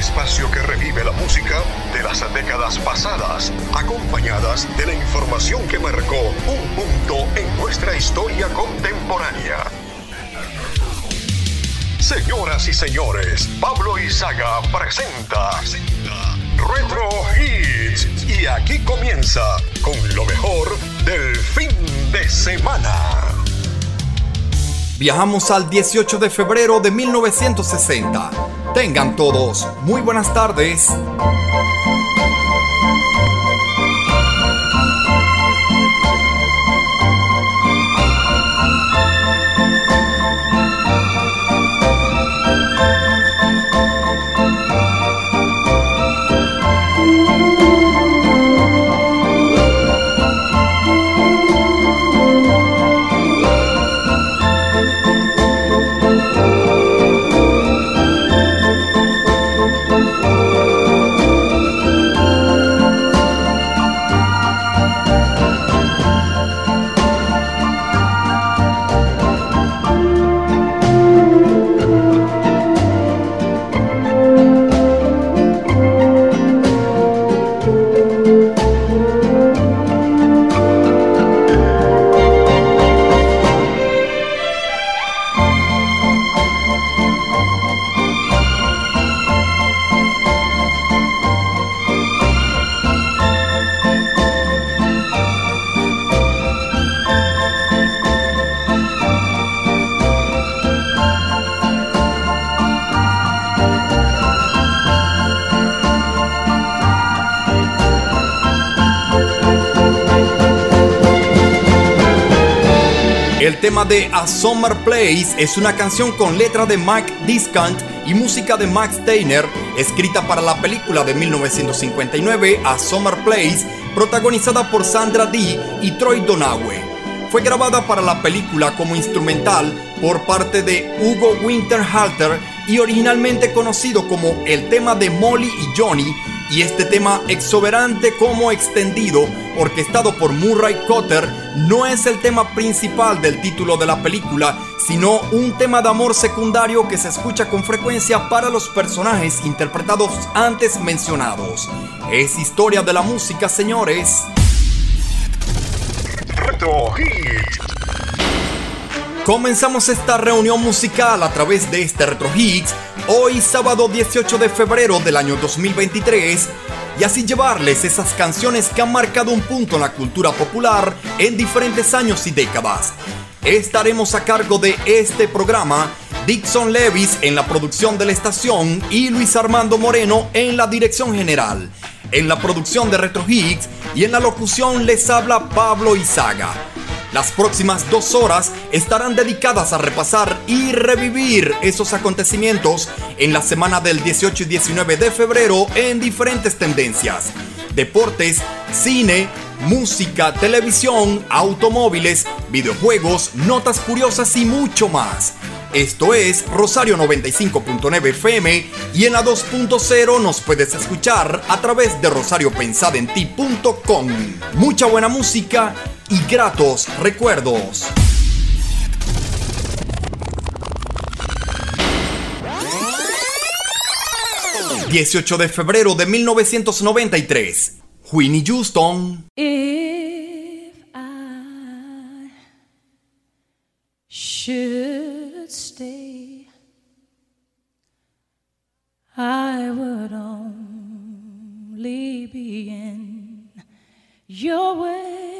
espacio que revive la música de las décadas pasadas, acompañadas de la información que marcó un punto en nuestra historia contemporánea. Señoras y señores, Pablo Izaga presenta Retro Hits. Y aquí comienza con lo mejor del fin de semana. Viajamos al 18 de febrero de 1960. Tengan todos muy buenas tardes. A Summer Place es una canción con letra de Mike Discant y música de Max Steiner, escrita para la película de 1959 A Summer Place, protagonizada por Sandra Dee y Troy Donawe. Fue grabada para la película como instrumental por parte de Hugo Winterhalter y originalmente conocido como el tema de Molly y Johnny, y este tema exuberante como extendido, orquestado por Murray Cotter, no es el tema principal del título de la película, sino un tema de amor secundario que se escucha con frecuencia para los personajes interpretados antes mencionados. Es historia de la música, señores. Comenzamos esta reunión musical a través de este Retro Hits hoy sábado 18 de febrero del año 2023 y así llevarles esas canciones que han marcado un punto en la cultura popular en diferentes años y décadas. Estaremos a cargo de este programa Dixon Levis en la producción de la estación y Luis Armando Moreno en la dirección general. En la producción de Retro Hits y en la locución les habla Pablo Izaga. Las próximas dos horas estarán dedicadas a repasar y revivir esos acontecimientos en la semana del 18 y 19 de febrero en diferentes tendencias. Deportes, cine, música, televisión, automóviles, videojuegos, notas curiosas y mucho más. Esto es Rosario 95.9 FM y en la 2.0 nos puedes escuchar a través de rosariopensadenti.com. Mucha buena música y gratos recuerdos. ...18 de febrero de 1993... ...Winnie Houston... If I should stay... I would only be in your way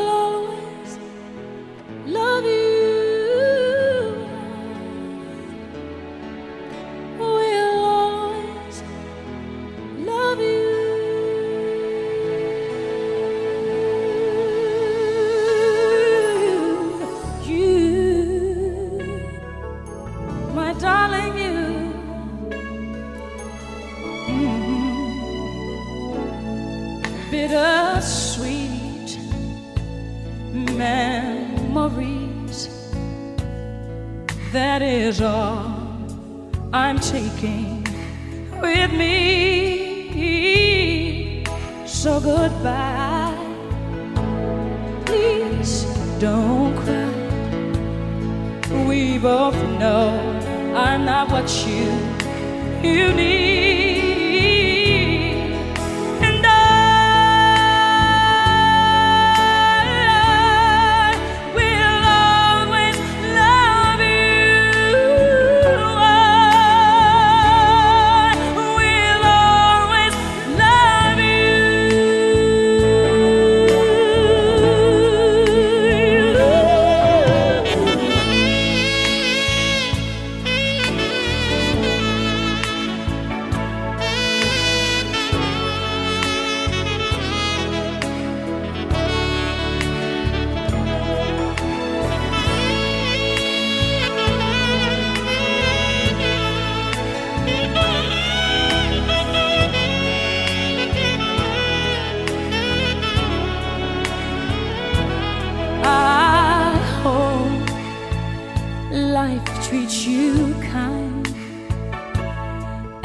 treats you kind,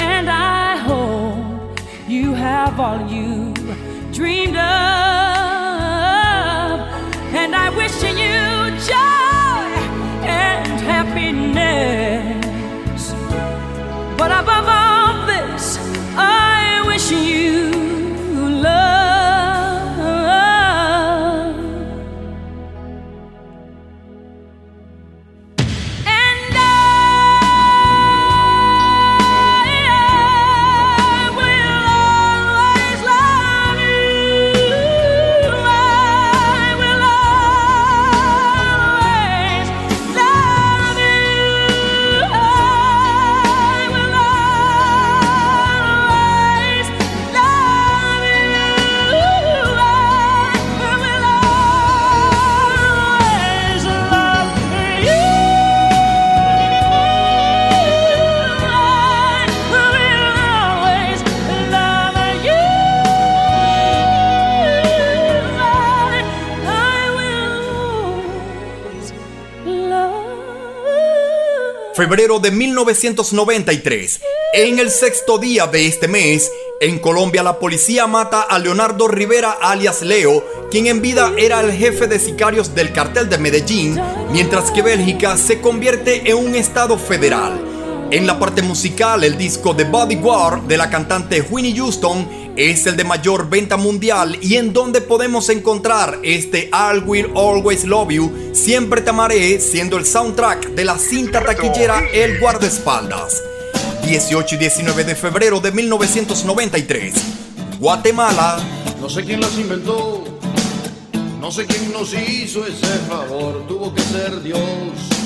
and I hope you have all you dreamed of, Febrero de 1993. En el sexto día de este mes, en Colombia la policía mata a Leonardo Rivera alias Leo, quien en vida era el jefe de sicarios del cartel de Medellín, mientras que Bélgica se convierte en un estado federal. En la parte musical, el disco The Bodyguard de la cantante Winnie Houston es el de mayor venta mundial y en donde podemos encontrar este I Will Always Love You, Siempre Te Amaré, siendo el soundtrack de la cinta taquillera El Guardaespaldas. 18 y 19 de febrero de 1993, Guatemala. No sé quién las inventó, no sé quién nos hizo ese favor, tuvo que ser Dios.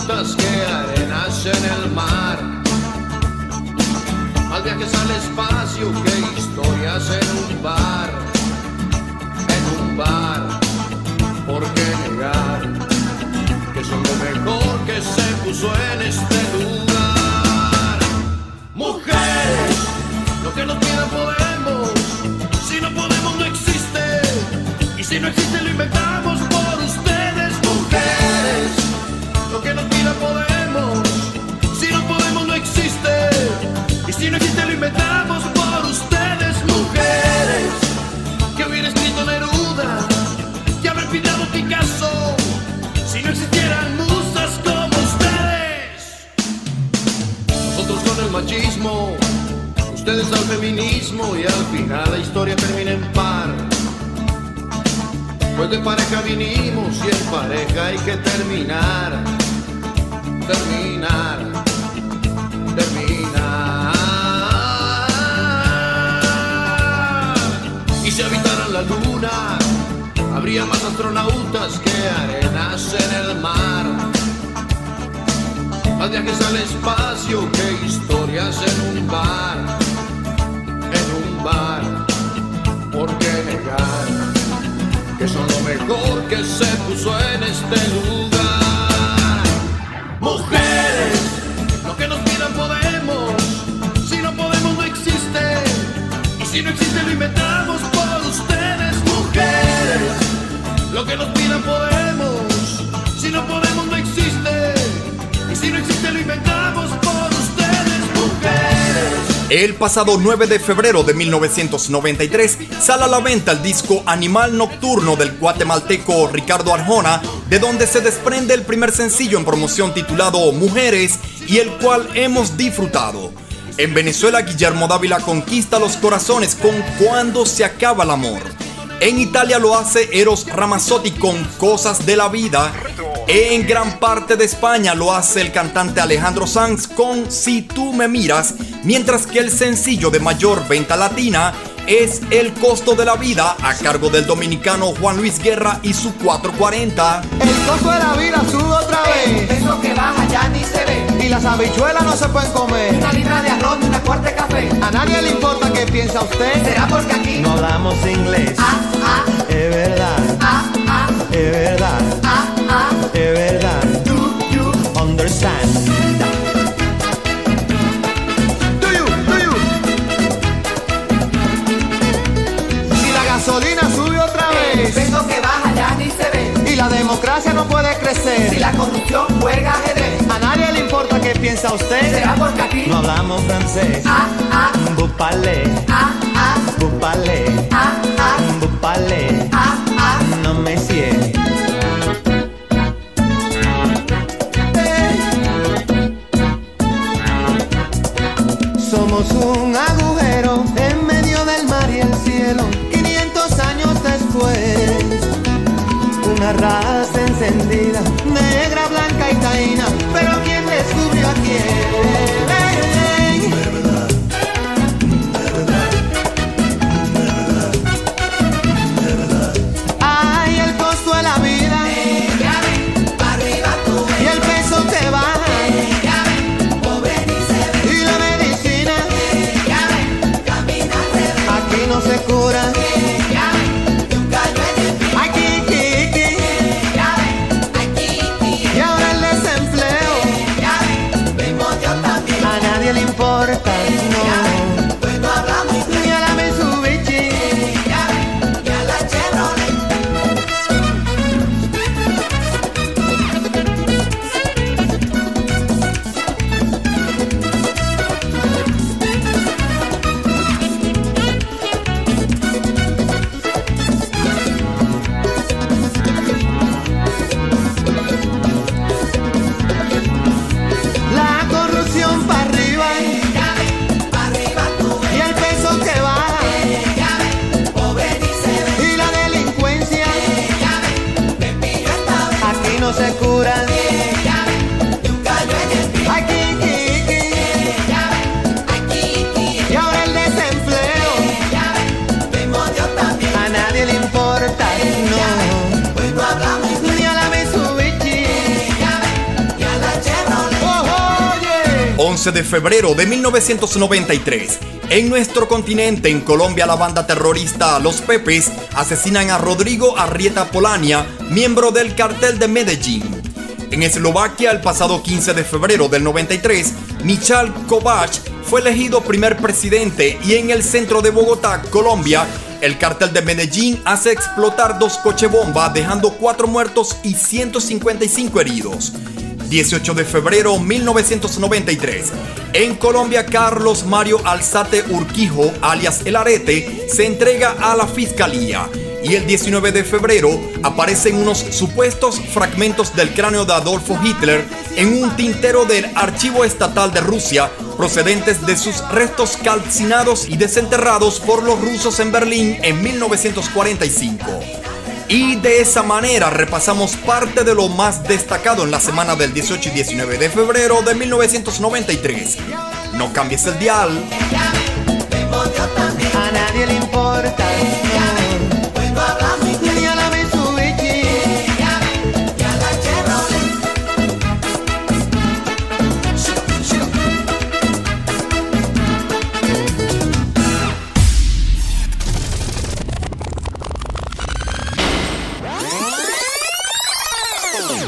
Astronautas que arenas en el mar. Más viajes al espacio que historias en un bar, en un bar. ¿Por qué negar que son lo mejor que se puso en este lugar? Mujeres, lo que nos pida podemos, si no podemos no existe, y si no existe lo inventamos existe lo inventamos por ustedes, mujeres, que hubiera escrito Neruda, que haber pintado Picasso, si no existieran musas como ustedes. Nosotros con el machismo, ustedes al feminismo y al final la historia termina en par. Pues de pareja vinimos y en pareja hay que terminar, terminar, habría más astronautas que arenas en el mar. Más viajes al espacio que historias en un bar, en un bar. ¿Por qué negar que son lo mejor que se puso en este lugar? Mujeres, lo que nos pidan podemos, si no podemos no existe, y si no existe lo inventamos El pasado 9 de febrero de 1993 sale a la venta el disco Animal Nocturno del guatemalteco Ricardo Arjona, de donde se desprende el primer sencillo en promoción titulado Mujeres y el cual hemos disfrutado. En Venezuela, Guillermo Dávila conquista los corazones con Cuando se acaba el amor. En Italia lo hace Eros Ramazzotti con Cosas de la Vida. En gran parte de España lo hace el cantante Alejandro Sanz con Si tú me miras, mientras que el sencillo de mayor venta latina es El costo de la vida a cargo del dominicano Juan Luis Guerra y su 440. El costo de la vida sube otra vez. Eso que baja ya ni se ve. Y las habichuelas no se pueden comer. Una libra de arroz y una cuarta de café. A nadie le importa qué piensa usted. ¿Será porque aquí? No hablamos inglés. Ah, ah, Es verdad, ah, ah, es verdad, ah, ah. es verdad. Do you? Understand. Democracia no puede Si crecer. la corrupción juega ajedrez. A nadie le importa qué piensa usted. ¿Será porque aquí? No hablamos francés. Ah, ah, Vous parlez, ah, ah, vous parlez, ah, ah, vous parlez. ah, ah. No me sigue. Somos un agujero en medio del mar y el cielo. 500 años después, una raza manera febrero de 1993. En nuestro continente, en Colombia, la banda terrorista Los Pepes asesinan a Rodrigo Arrieta Polania, miembro del cartel de Medellín. En Eslovaquia, el pasado 15 de febrero del 93, Michal Kovac fue elegido primer presidente y en el centro de Bogotá, Colombia, el cartel de Medellín hace explotar dos cochebombas dejando cuatro muertos y 155 heridos. 18 de febrero 1993. En Colombia, Carlos Mario Alzate Urquijo, alias El Arete, se entrega a la fiscalía. Y el 19 de febrero aparecen unos supuestos fragmentos del cráneo de Adolfo Hitler en un tintero del Archivo Estatal de Rusia, procedentes de sus restos calcinados y desenterrados por los rusos en Berlín en 1945. Y de esa manera repasamos parte de lo más destacado en la semana del 18 y 19 de febrero de 1993. No cambies el dial.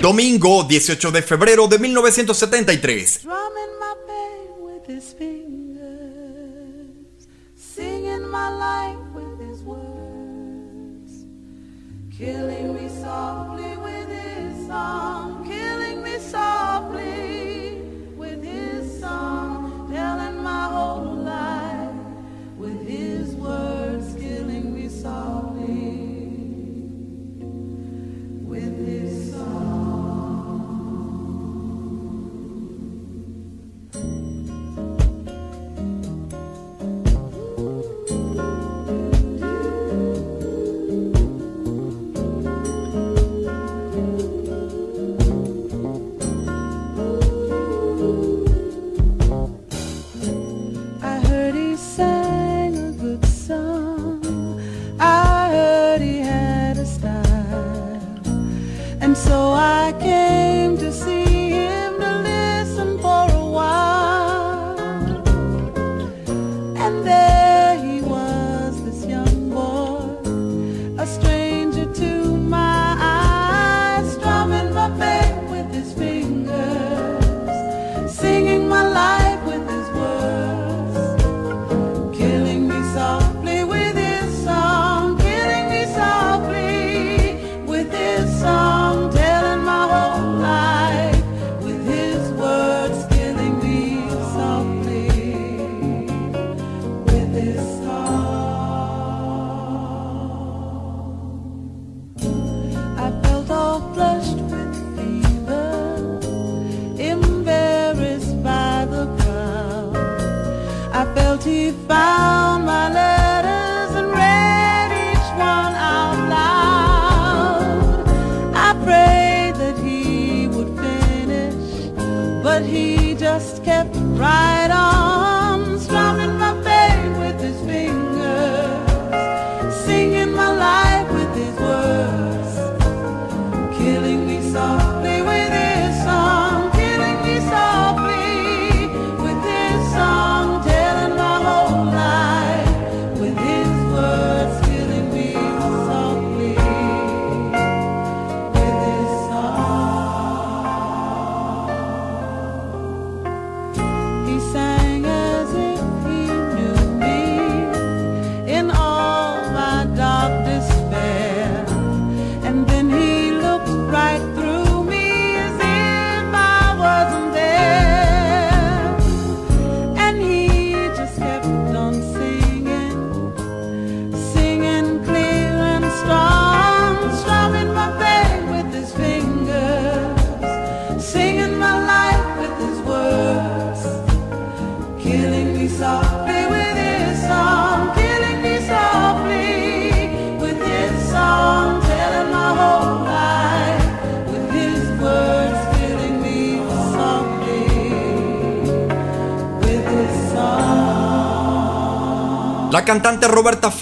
Domingo 18 de febrero de 1973.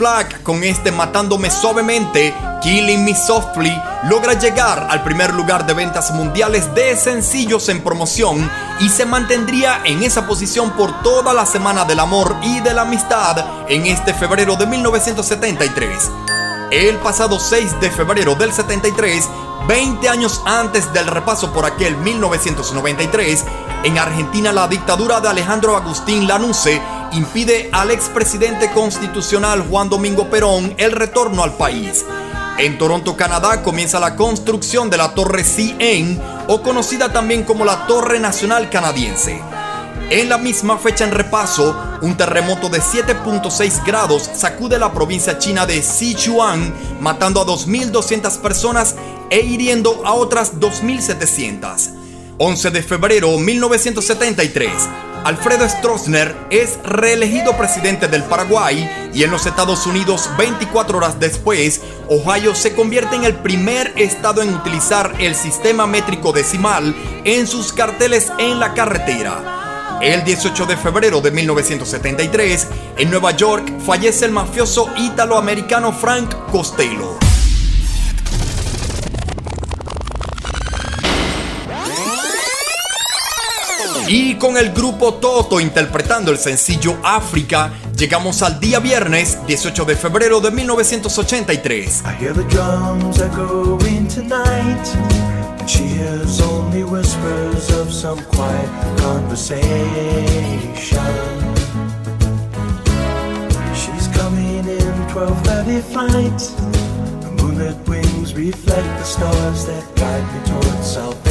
Flack con este Matándome Suavemente, Killing Me Softly, logra llegar al primer lugar de ventas mundiales de sencillos en promoción y se mantendría en esa posición por toda la semana del amor y de la amistad en este febrero de 1973. El pasado 6 de febrero del 73, 20 años antes del repaso por aquel 1993, en Argentina la dictadura de Alejandro Agustín Lanusse impide al expresidente constitucional Juan Domingo Perón el retorno al país. En Toronto, Canadá, comienza la construcción de la Torre CN, o conocida también como la Torre Nacional Canadiense. En la misma fecha en repaso, un terremoto de 7.6 grados sacude la provincia china de Sichuan, matando a 2.200 personas e hiriendo a otras 2.700. 11 de febrero 1973, Alfredo Stroessner es reelegido presidente del Paraguay y en los Estados Unidos 24 horas después, Ohio se convierte en el primer estado en utilizar el sistema métrico decimal en sus carteles en la carretera. El 18 de febrero de 1973, en Nueva York, fallece el mafioso italoamericano Frank Costello. Y con el grupo Toto interpretando el sencillo África, Llegamos al día viernes 18 de febrero de 1983. I hear the drums echoing tonight, and she hears only whispers of some quiet conversation. She's coming in 12:30 flight. The moonlit wings reflect the stars that guide me towards salvation.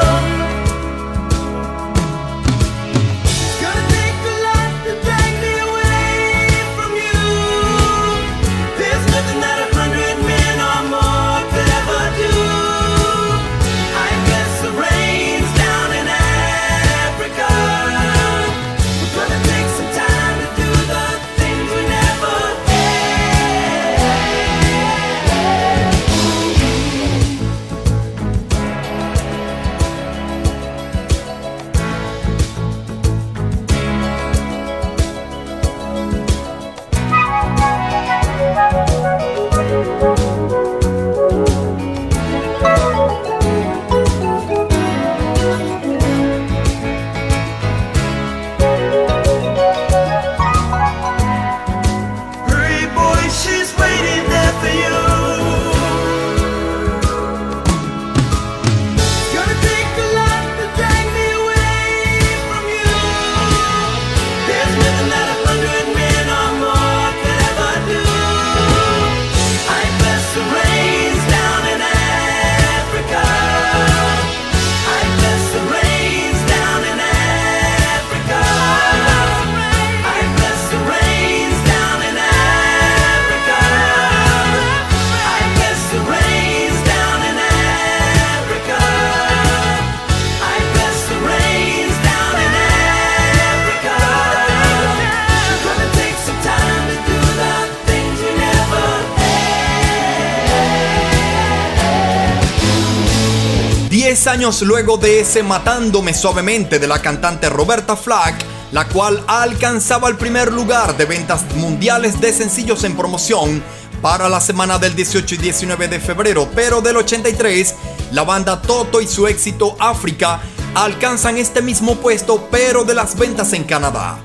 Años luego de ese Matándome Suavemente de la cantante Roberta Flack, la cual alcanzaba el primer lugar de ventas mundiales de sencillos en promoción para la semana del 18 y 19 de febrero, pero del 83, la banda Toto y su éxito África alcanzan este mismo puesto, pero de las ventas en Canadá.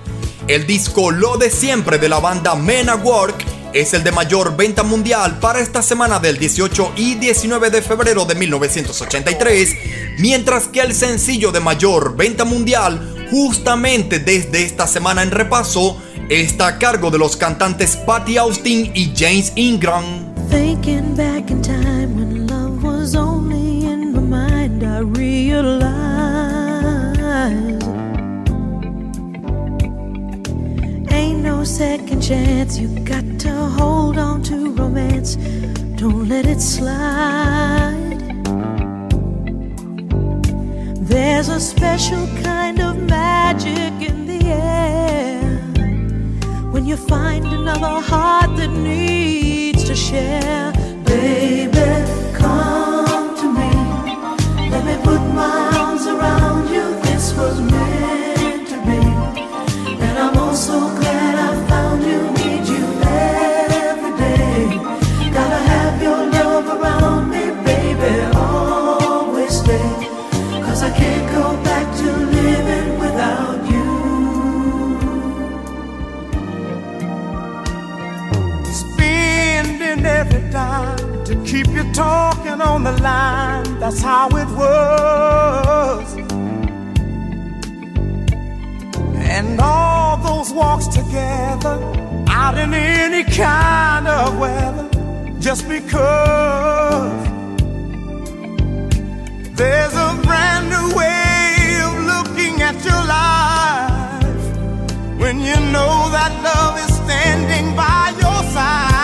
El disco Lo de siempre de la banda Men at Work es el de mayor venta mundial para esta semana del 18 y 19 de febrero de 1983, mientras que el sencillo de mayor venta mundial justamente desde esta semana en repaso está a cargo de los cantantes Patty Austin y James Ingram. Second chance. You got to hold on to romance, don't let it slide. There's a special kind of magic in the air when you find another heart that needs to share. Baby, come to me. Let me put my arms around you. This was meant line, that's how it was. And all those walks together, out in any kind of weather, just because there's a brand new way of looking at your life when you know that love is standing by your side.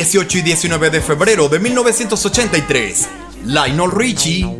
18 y 19 de febrero de 1983, Lionel Richie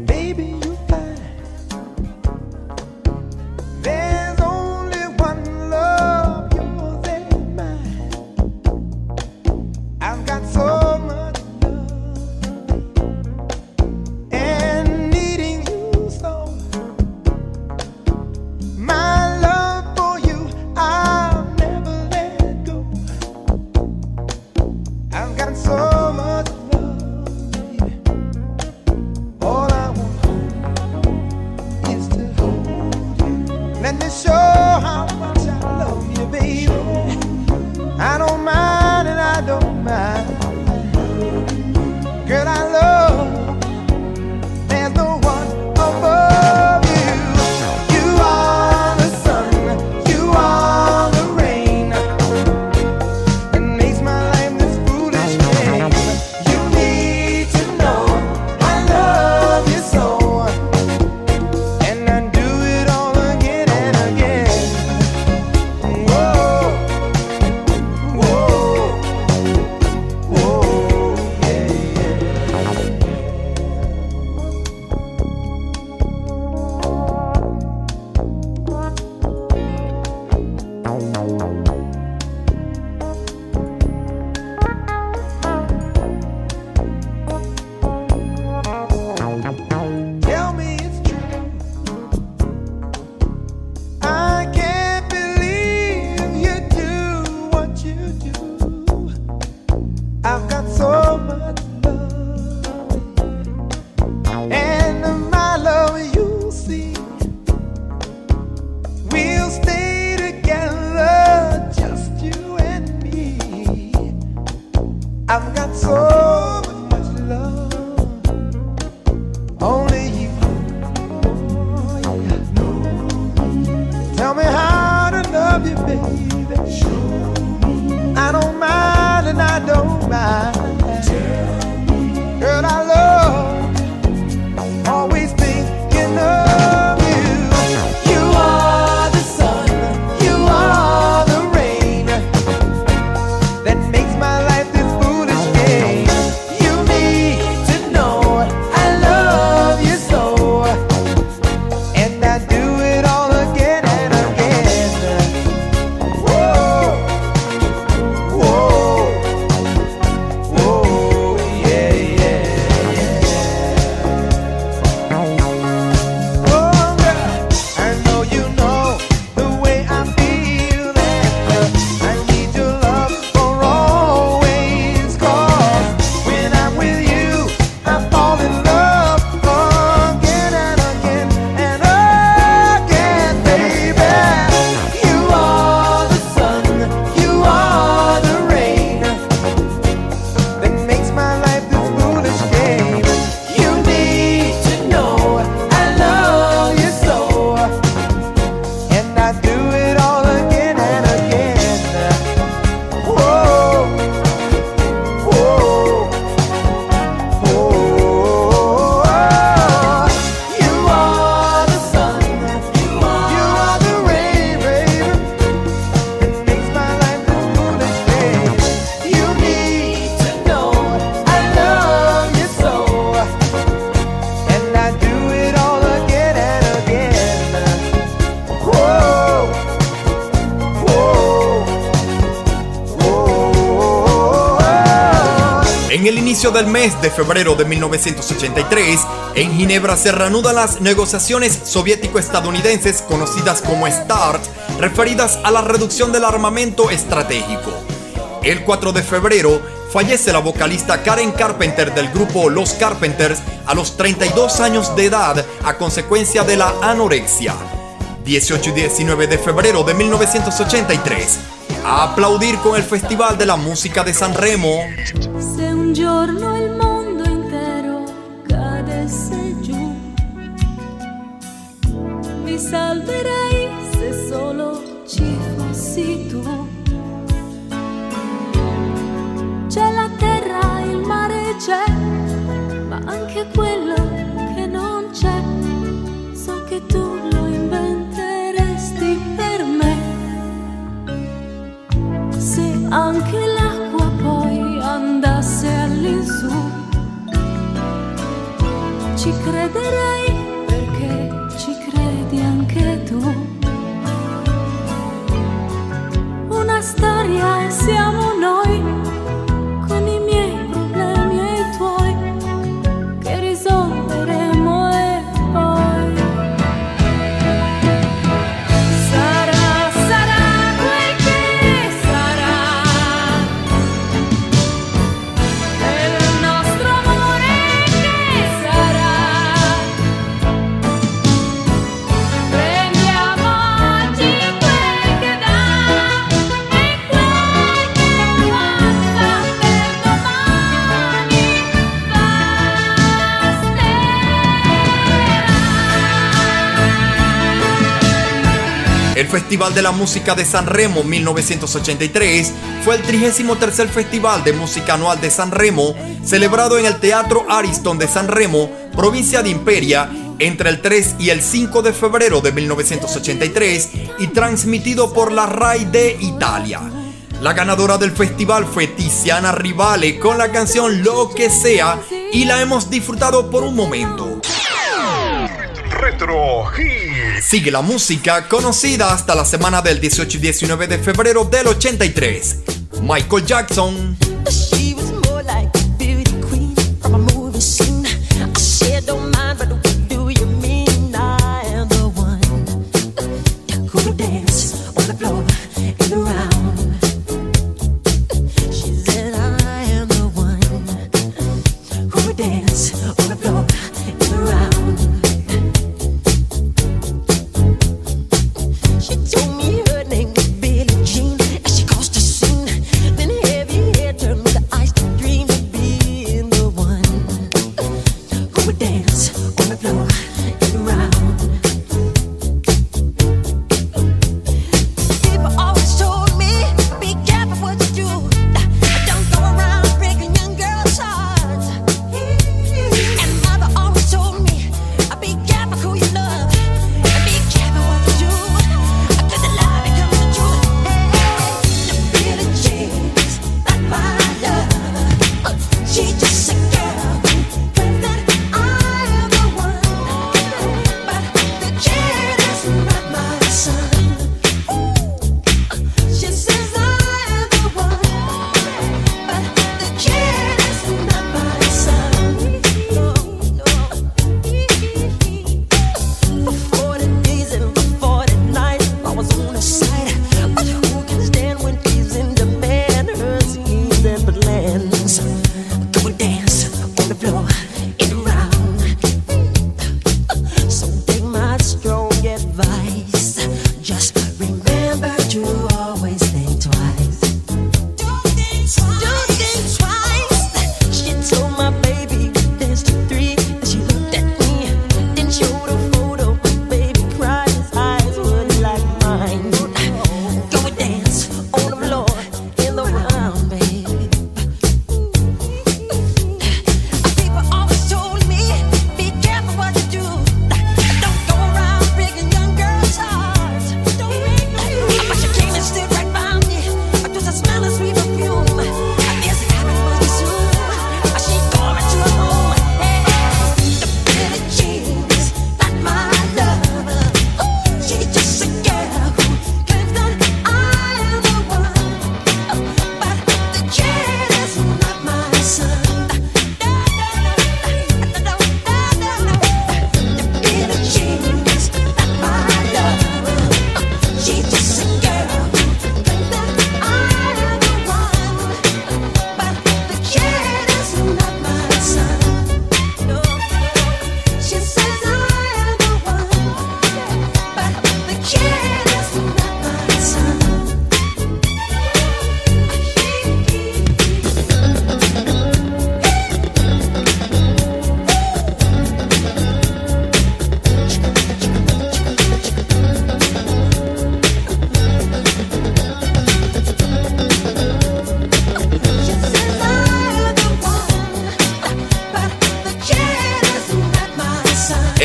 inicio del mes de febrero de 1983, en Ginebra se reanudan las negociaciones soviético-estadounidenses conocidas como START, referidas a la reducción del armamento estratégico. El 4 de febrero fallece la vocalista Karen Carpenter del grupo Los Carpenters a los 32 años de edad a consecuencia de la anorexia. 18 y 19 de febrero de 1983. A aplaudir con el Festival de la Música de San Remo. Se un giorno il mondo intero cadesse giù, mi salverei se solo ci fossi tu. C'è la terra, il mare c'è, ma anche quello che non c'è. So che tu lo anche l'acqua poi andasse all'insù, ci crederei perché ci credi anche tu. Una storia Festival de la Música de San Remo 1983 fue el 33 Festival de Música Anual de San Remo, celebrado en el Teatro Ariston de San Remo, provincia de Imperia, entre el 3 y el 5 de febrero de 1983 y transmitido por la RAI de Italia. La ganadora del festival fue Tiziana Rivale con la canción Lo que sea y la hemos disfrutado por un momento. Retro Hits. Sigue la música conocida hasta la semana del 18 y 19 de febrero del 83. Michael Jackson. She was more like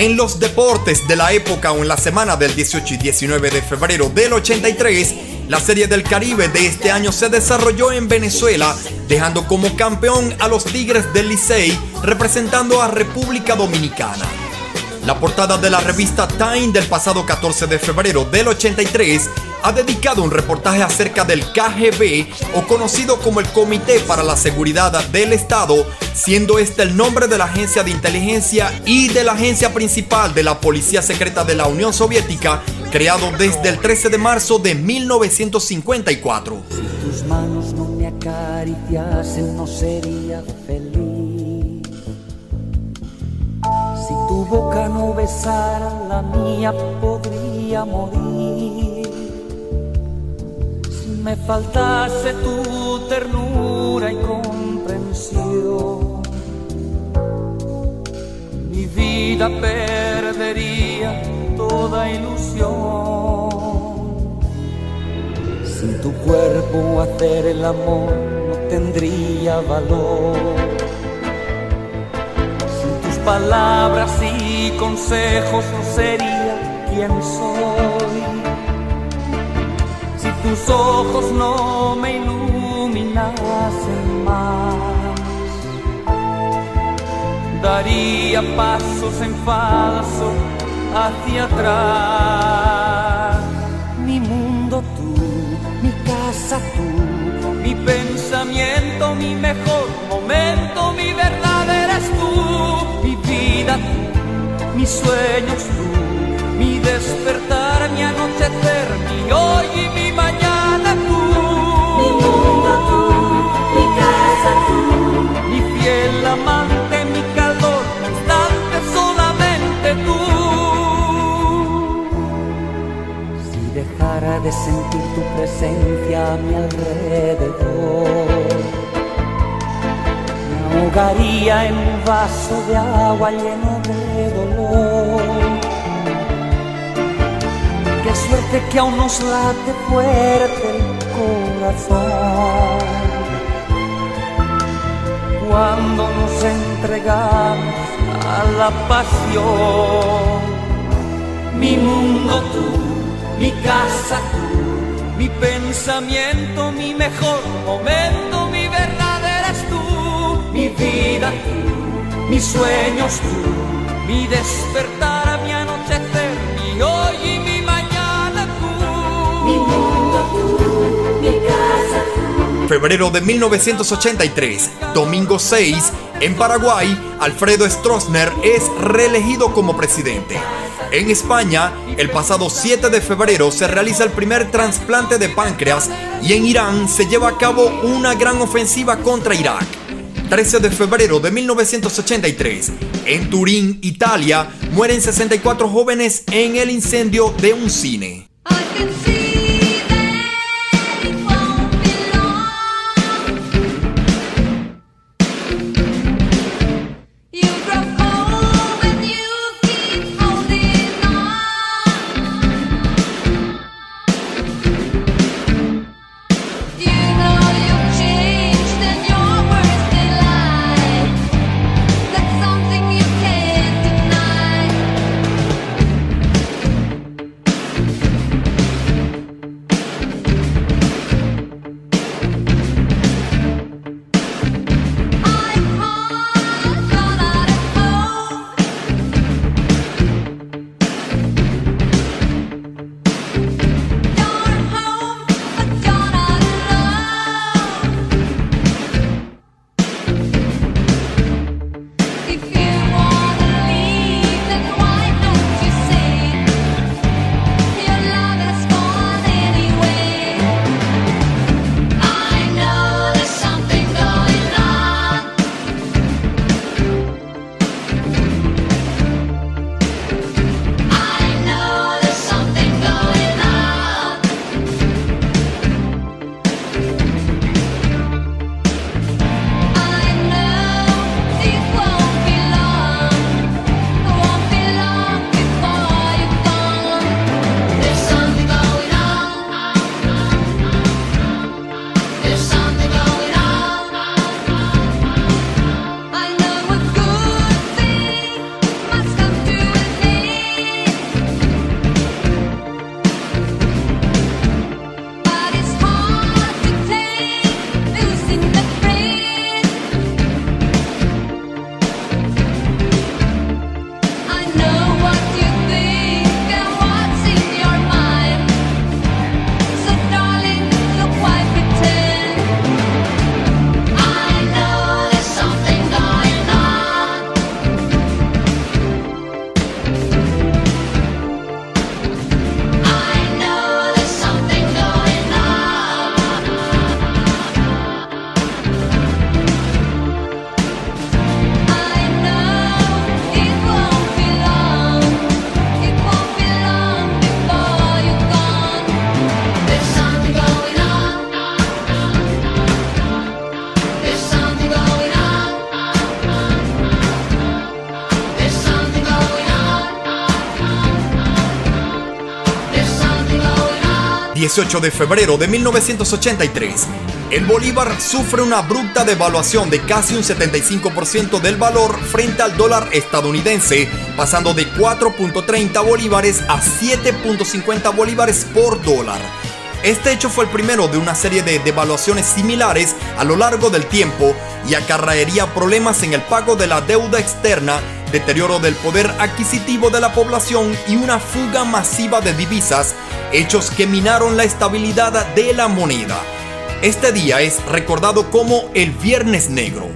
En los deportes de la época o en la semana del 18 y 19 de febrero del 83, la Serie del Caribe de este año se desarrolló en Venezuela, dejando como campeón a los Tigres del Licey, representando a República Dominicana. La portada de la revista Time del pasado 14 de febrero del 83 ha dedicado un reportaje acerca del KGB o conocido como el Comité para la Seguridad del Estado, siendo este el nombre de la agencia de inteligencia y de la agencia principal de la Policía Secreta de la Unión Soviética, creado desde el 13 de marzo de 1954. tus manos no me acariciasen no sería feliz. Si tu boca no besara la mía podría morir. Si me faltase tu ternura y mi vida perdería toda ilusión. Sin tu cuerpo hacer el amor no tendría valor. Sin tus palabras y consejos no sería quien soy. Si tus ojos no me iluminasen más, daría pasos en falso hacia atrás. Mi mundo tú, mi casa tú, mi pensamiento, mi mejor momento, mi verdad eres tú, mi vida tú, mis sueños tú, mi despertar, mi anochecer, mi hoy y mi tu presencia a mi alrededor, me ahogaría en un vaso de agua lleno de dolor. Qué suerte que aún nos late fuerte el corazón cuando nos entregamos a la pasión. Mi mundo tú, mi casa mi pensamiento, mi mejor momento, mi verdad eres tú, mi vida tú, mis sueños tú, mi despertar, mi anochecer, mi hoy y mi mañana tú. Mi mundo tú, mi casa tú. Febrero de 1983, domingo 6, en Paraguay, Alfredo Stroessner es reelegido como presidente. En España, el pasado 7 de febrero se realiza el primer trasplante de páncreas y en Irán se lleva a cabo una gran ofensiva contra Irak. 13 de febrero de 1983, en Turín, Italia, mueren 64 jóvenes en el incendio de un cine. 18 de febrero de 1983. El bolívar sufre una abrupta devaluación de casi un 75% del valor frente al dólar estadounidense, pasando de 4.30 bolívares a 7.50 bolívares por dólar. Este hecho fue el primero de una serie de devaluaciones similares a lo largo del tiempo y acarrearía problemas en el pago de la deuda externa, deterioro del poder adquisitivo de la población y una fuga masiva de divisas, hechos que minaron la estabilidad de la moneda. Este día es recordado como el Viernes Negro.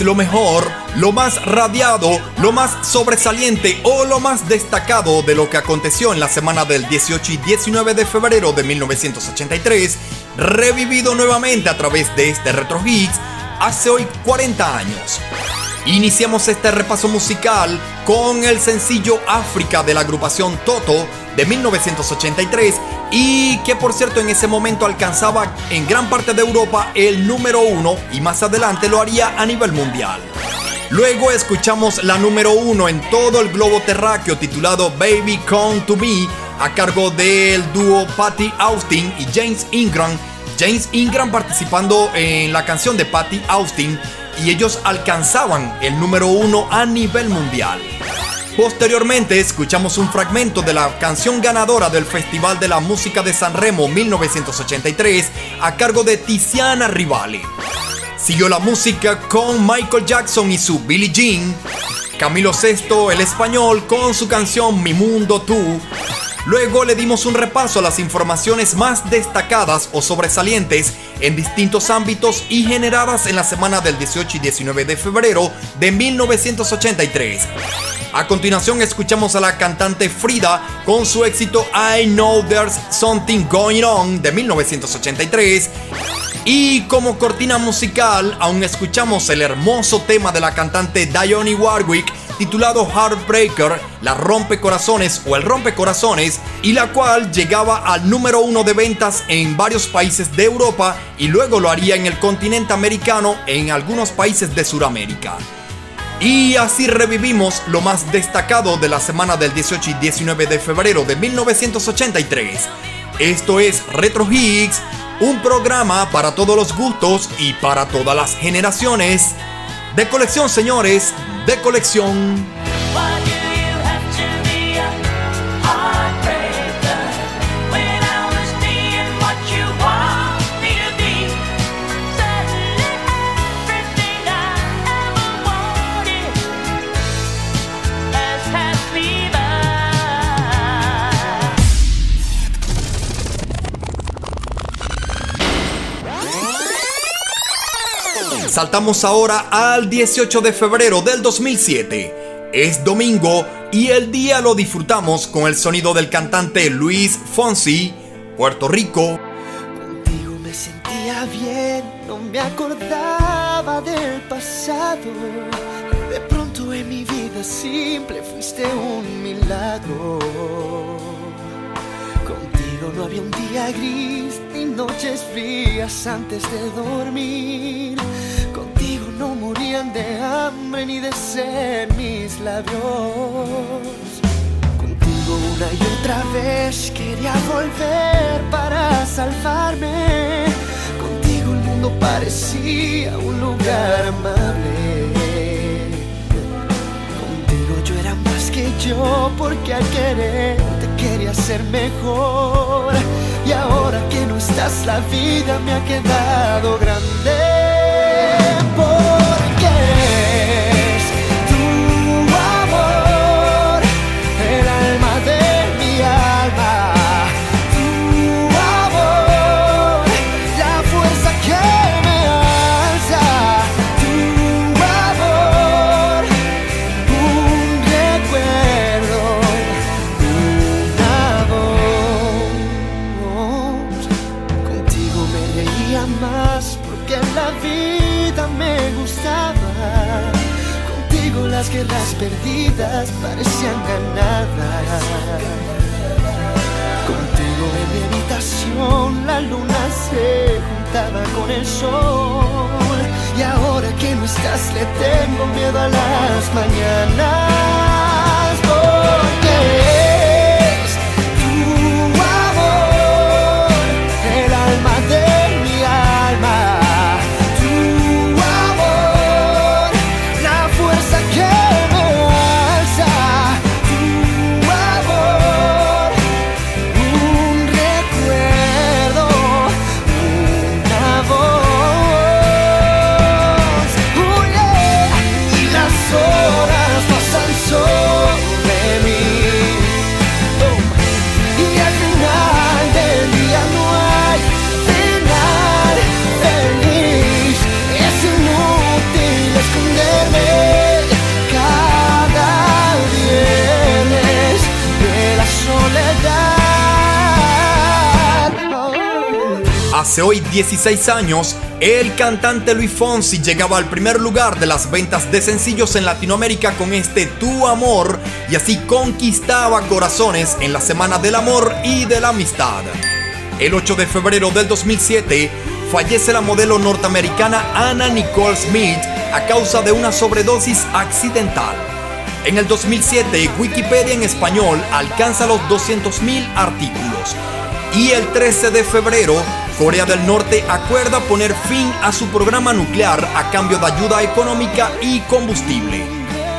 Lo mejor, lo más radiado, lo más sobresaliente o lo más destacado de lo que aconteció en la semana del 18 y 19 de febrero de 1983, revivido nuevamente a través de este Retro hace hoy 40 años. Iniciamos este repaso musical con el sencillo África de la agrupación Toto de 1983 y que por cierto en ese momento alcanzaba en gran parte de Europa el número uno y más adelante lo haría a nivel mundial. Luego escuchamos la número uno en todo el globo terráqueo titulado Baby Come to Me a cargo del dúo Patty Austin y James Ingram. James Ingram participando en la canción de Patty Austin y ellos alcanzaban el número uno a nivel mundial. Posteriormente escuchamos un fragmento de la canción ganadora del Festival de la Música de San Remo 1983 a cargo de Tiziana Rivali. Siguió la música con Michael Jackson y su Billie Jean, Camilo VI el español con su canción Mi Mundo Tú, Luego le dimos un repaso a las informaciones más destacadas o sobresalientes en distintos ámbitos y generadas en la semana del 18 y 19 de febrero de 1983. A continuación escuchamos a la cantante Frida con su éxito I Know There's Something Going On de 1983. Y como cortina musical aún escuchamos el hermoso tema de la cantante Dionne Warwick titulado Heartbreaker, la rompecorazones o el rompecorazones, y la cual llegaba al número uno de ventas en varios países de Europa y luego lo haría en el continente americano en algunos países de Sudamérica. Y así revivimos lo más destacado de la semana del 18 y 19 de febrero de 1983. Esto es Retro Hits, un programa para todos los gustos y para todas las generaciones. De colección, señores, de colección. Saltamos ahora al 18 de febrero del 2007. Es domingo y el día lo disfrutamos con el sonido del cantante Luis Fonsi, Puerto Rico. Contigo me sentía bien, no me acordaba del pasado. De pronto en mi vida simple fuiste un milagro. No había un día gris ni noches frías antes de dormir. Contigo no morían de hambre ni de sed mis labios. Contigo una y otra vez quería volver para salvarme. Contigo el mundo parecía un lugar amable. Yo porque al querer te quería ser mejor. Y ahora que no estás la vida me ha quedado grande. Parecían ganadas. Contigo en mi habitación la luna se juntaba con el sol. Y ahora que no estás le tengo miedo a las mañanas. Porque Hoy 16 años, el cantante Luis Fonsi llegaba al primer lugar de las ventas de sencillos en Latinoamérica con este Tu Amor y así conquistaba corazones en la Semana del Amor y de la Amistad. El 8 de febrero del 2007 fallece la modelo norteamericana Anna Nicole Smith a causa de una sobredosis accidental. En el 2007, Wikipedia en español alcanza los 200.000 artículos. Y el 13 de febrero, Corea del Norte acuerda poner fin a su programa nuclear a cambio de ayuda económica y combustible.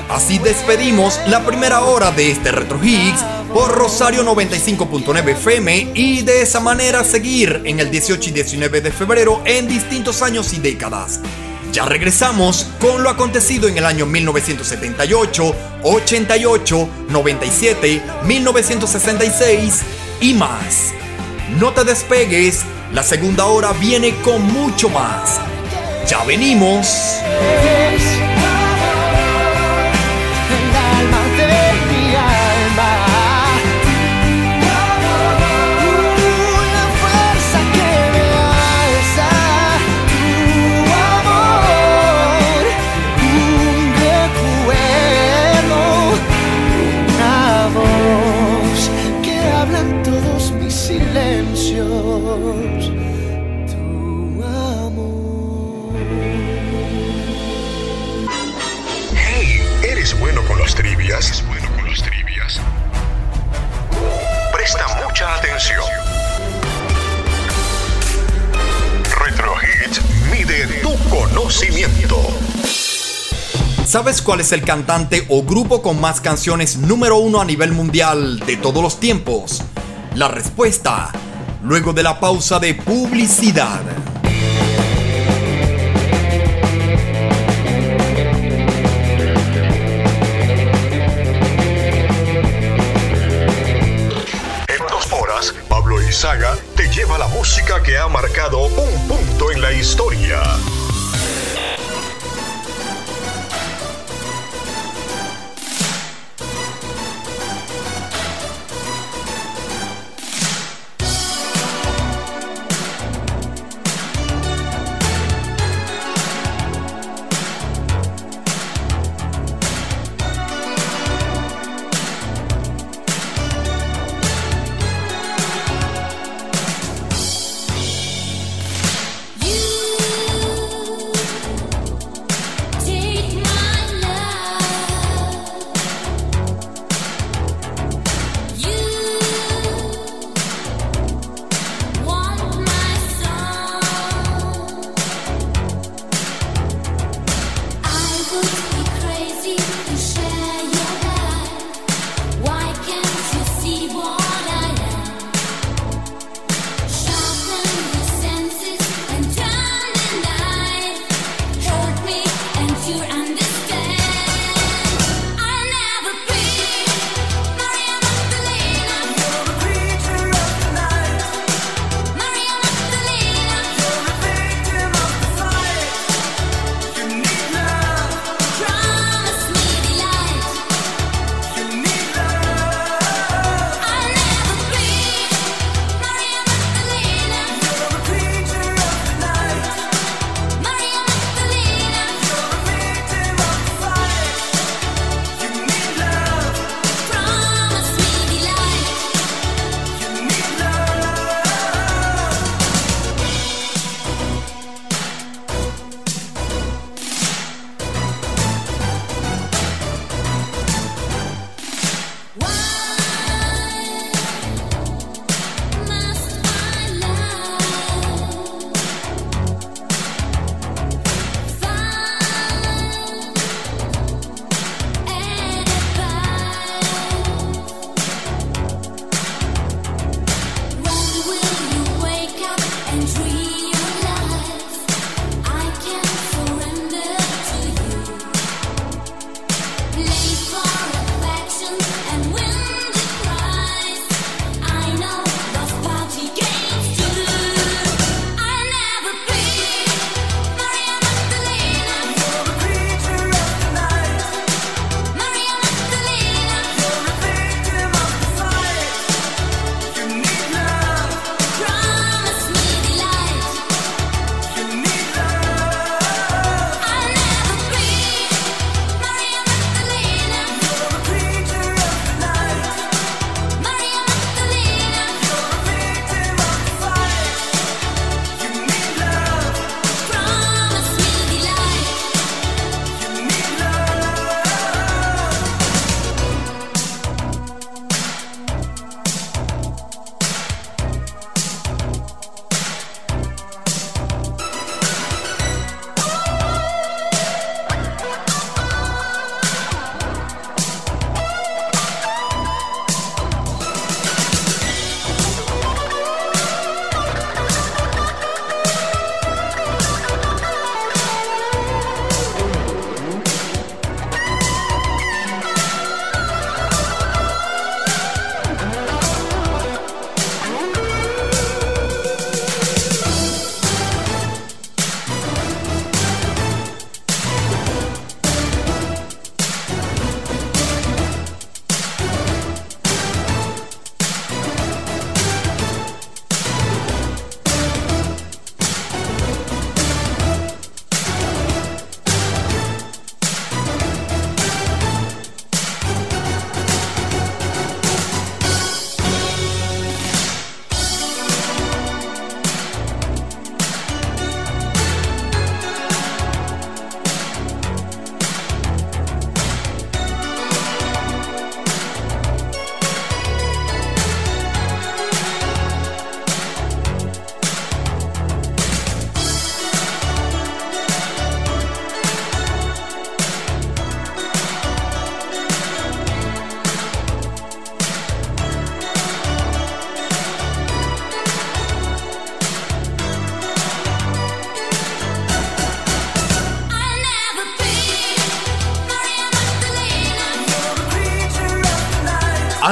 Así despedimos la primera hora de este Retro Hits por Rosario 95.9 FM y de esa manera seguir en el 18 y 19 de febrero en distintos años y décadas. Ya regresamos con lo acontecido en el año 1978, 88, 97, 1966 y más. No te despegues, la segunda hora viene con mucho más. Ya venimos. Conocimiento. ¿Sabes cuál es el cantante o grupo con más canciones número uno a nivel mundial de todos los tiempos? La respuesta, luego de la pausa de publicidad. En dos horas, Pablo Izaga te lleva la música que ha marcado un punto en la historia.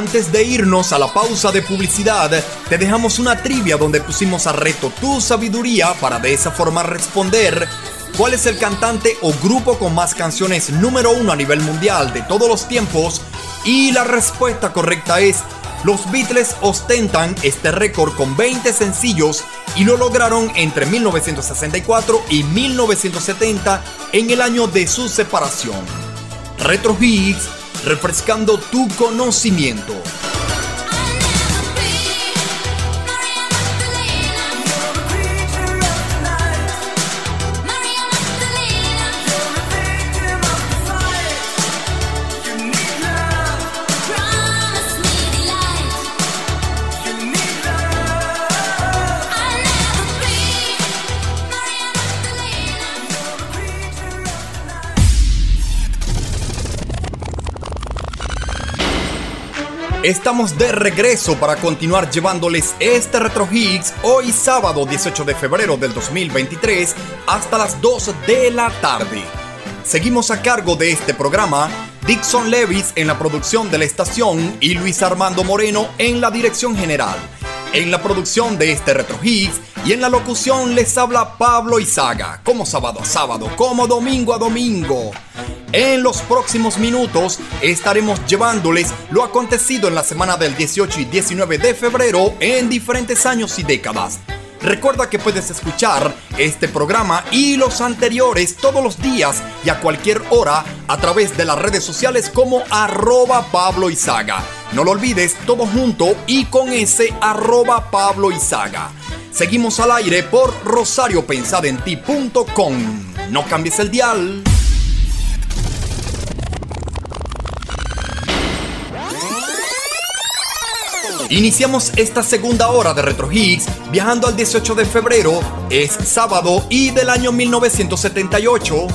Antes de irnos a la pausa de publicidad, te dejamos una trivia donde pusimos a reto tu sabiduría para de esa forma responder cuál es el cantante o grupo con más canciones número uno a nivel mundial de todos los tiempos y la respuesta correcta es los Beatles ostentan este récord con 20 sencillos y lo lograron entre 1964 y 1970 en el año de su separación. Retro Hits, refrescando tu conocimiento. Estamos de regreso para continuar llevándoles este Retro Hits hoy sábado 18 de febrero del 2023 hasta las 2 de la tarde. Seguimos a cargo de este programa Dixon Levis en la producción de la estación y Luis Armando Moreno en la dirección general. En la producción de este Retro Hits y en la locución les habla Pablo Izaga, como sábado a sábado, como domingo a domingo. En los próximos minutos estaremos llevándoles lo acontecido en la semana del 18 y 19 de febrero en diferentes años y décadas. Recuerda que puedes escuchar este programa y los anteriores todos los días y a cualquier hora a través de las redes sociales como arroba Pablo Izaga. No lo olvides, todo junto y con ese arroba Pablo Izaga. Seguimos al aire por rosariopensadenti.com. No cambies el dial. Iniciamos esta segunda hora de Retro Hits viajando al 18 de febrero, es sábado y del año 1978.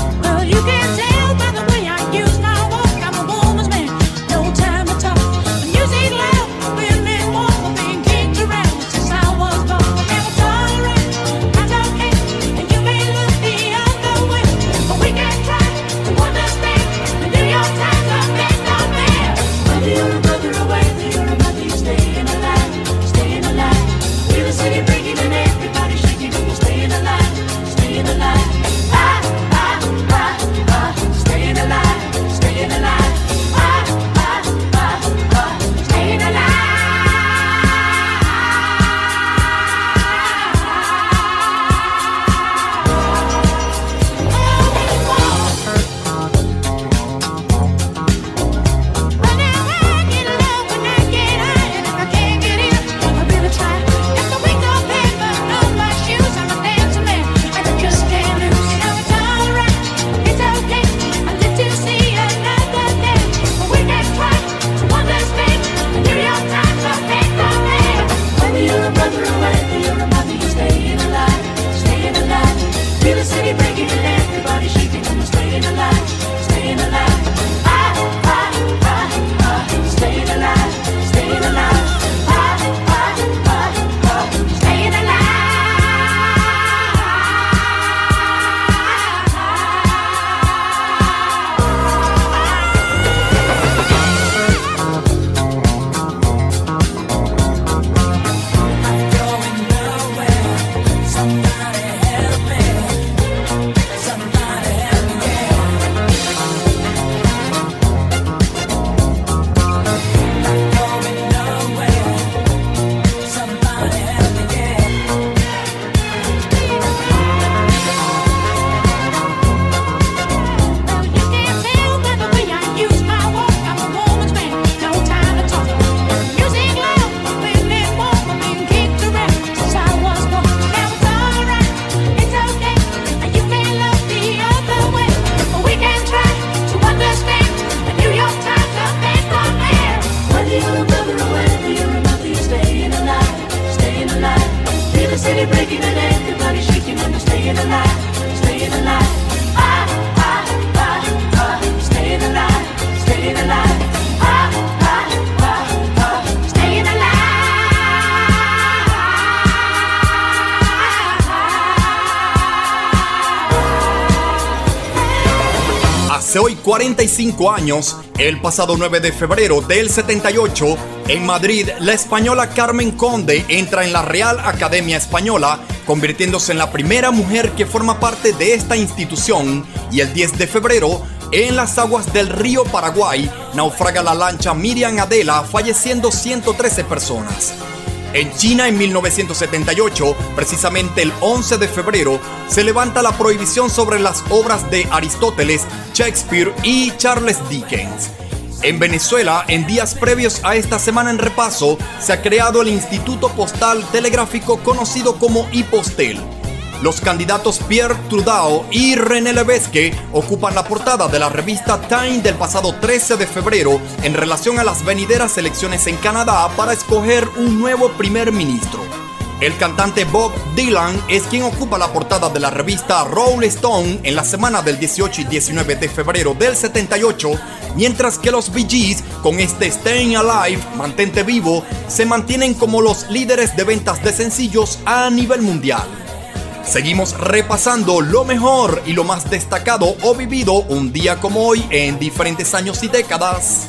45 años, el pasado 9 de febrero del 78, en Madrid, la española Carmen Conde entra en la Real Academia Española, convirtiéndose en la primera mujer que forma parte de esta institución, y el 10 de febrero, en las aguas del río Paraguay, naufraga la lancha Miriam Adela, falleciendo 113 personas. En China en 1978, precisamente el 11 de febrero, se levanta la prohibición sobre las obras de Aristóteles, Shakespeare y Charles Dickens. En Venezuela, en días previos a esta semana en repaso, se ha creado el Instituto Postal Telegráfico conocido como IPOSTEL. Los candidatos Pierre Trudeau y René Levesque ocupan la portada de la revista Time del pasado 13 de febrero en relación a las venideras elecciones en Canadá para escoger un nuevo primer ministro. El cantante Bob Dylan es quien ocupa la portada de la revista Rolling Stone en la semana del 18 y 19 de febrero del 78, mientras que los Bee Gees, con este Staying Alive, mantente vivo, se mantienen como los líderes de ventas de sencillos a nivel mundial. Seguimos repasando lo mejor y lo más destacado o vivido un día como hoy en diferentes años y décadas.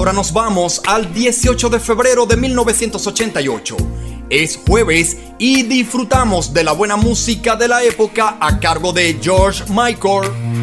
Ahora nos vamos al 18 de febrero de 1988. Es jueves y disfrutamos de la buena música de la época a cargo de George Michael.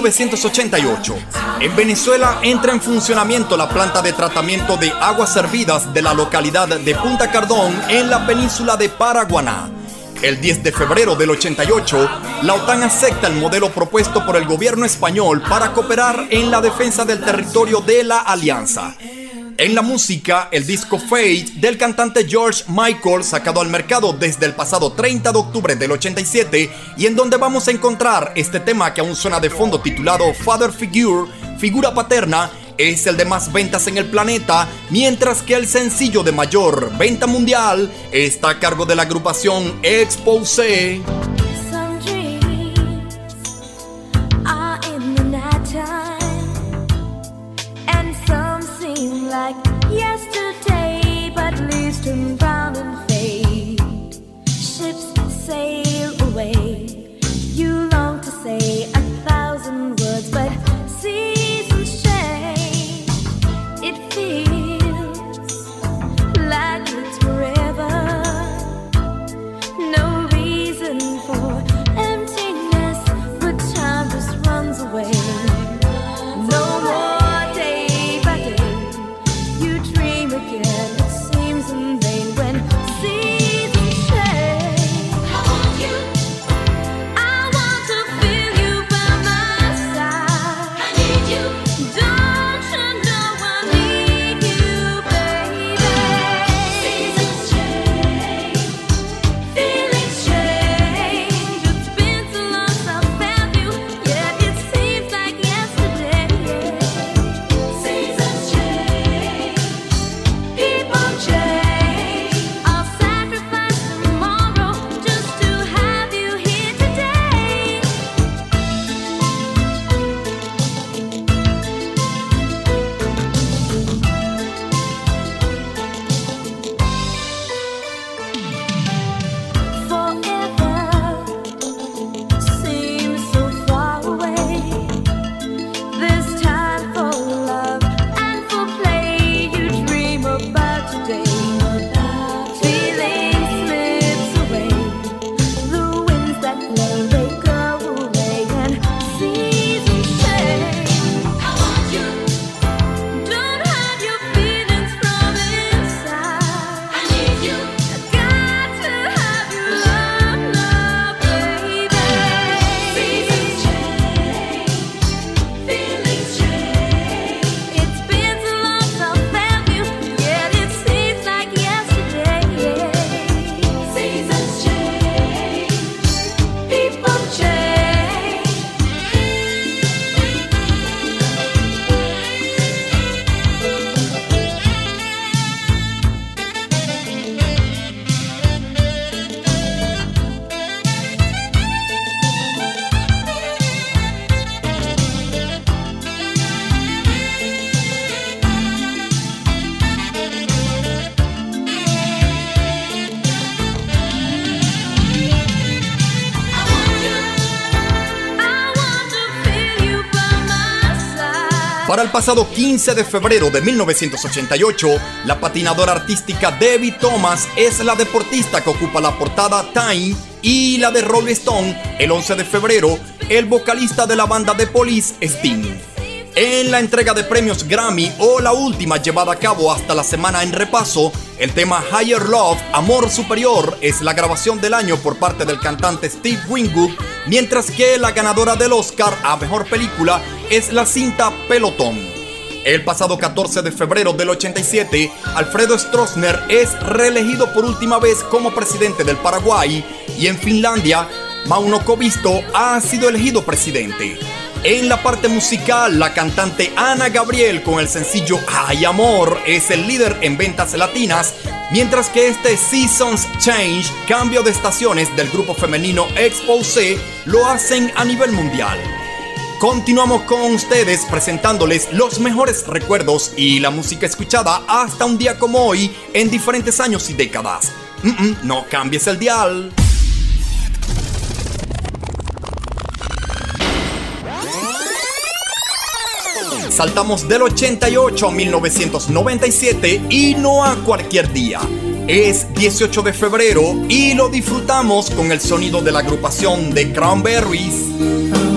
1988. En Venezuela entra en funcionamiento la planta de tratamiento de aguas servidas de la localidad de Punta Cardón en la península de Paraguaná. El 10 de febrero del 88, la OTAN acepta el modelo propuesto por el gobierno español para cooperar en la defensa del territorio de la alianza. En la música, el disco Fate del cantante George Michael, sacado al mercado desde el pasado 30 de octubre del 87, y en donde vamos a encontrar este tema que aún suena de fondo titulado Father Figure, figura paterna, es el de más ventas en el planeta, mientras que el sencillo de mayor venta mundial está a cargo de la agrupación Expose. El pasado 15 de febrero de 1988, la patinadora artística Debbie Thomas es la deportista que ocupa la portada Time y la de Rolling Stone el 11 de febrero, el vocalista de la banda de Police Sting. En la entrega de premios Grammy o la última llevada a cabo hasta la semana en repaso, el tema Higher Love, Amor Superior, es la grabación del año por parte del cantante Steve Winwood, mientras que la ganadora del Oscar a Mejor Película es la cinta Pelotón. El pasado 14 de febrero del 87, Alfredo Stroessner es reelegido por última vez como presidente del Paraguay y en Finlandia, Mauno Koivisto ha sido elegido presidente. En la parte musical, la cantante Ana Gabriel con el sencillo Ay Amor es el líder en ventas latinas, mientras que este Seasons Change, cambio de estaciones del grupo femenino Expose, lo hacen a nivel mundial. Continuamos con ustedes presentándoles los mejores recuerdos y la música escuchada hasta un día como hoy en diferentes años y décadas. Mm, mm, no cambies el dial. Saltamos del 88 a 1997 y no a cualquier día. Es 18 de febrero y lo disfrutamos con el sonido de la agrupación de Cranberries.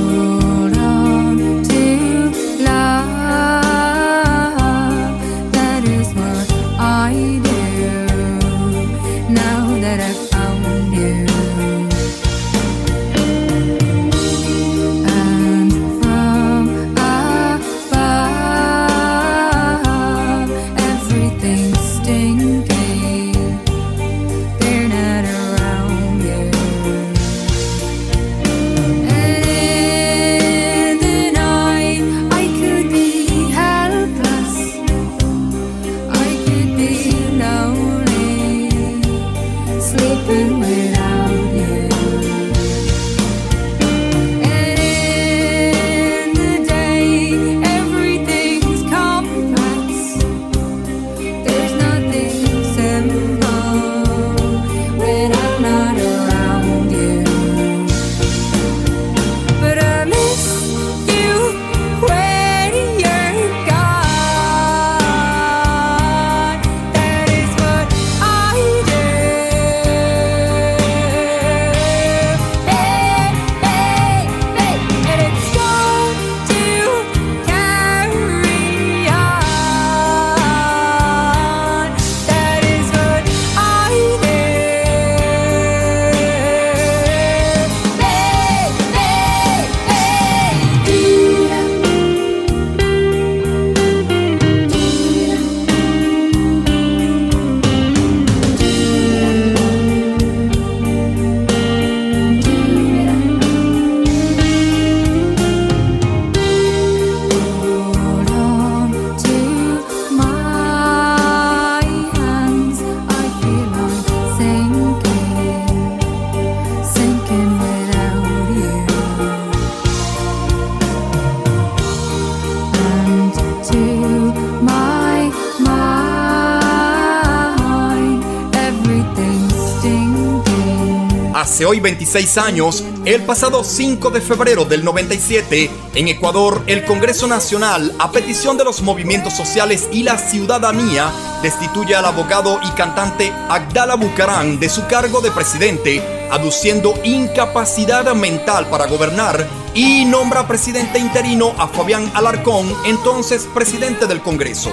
Hoy 26 años, el pasado 5 de febrero del 97, en Ecuador, el Congreso Nacional, a petición de los movimientos sociales y la ciudadanía, destituye al abogado y cantante Agdala Bucarán de su cargo de presidente, aduciendo incapacidad mental para gobernar, y nombra presidente interino a Fabián Alarcón, entonces presidente del Congreso.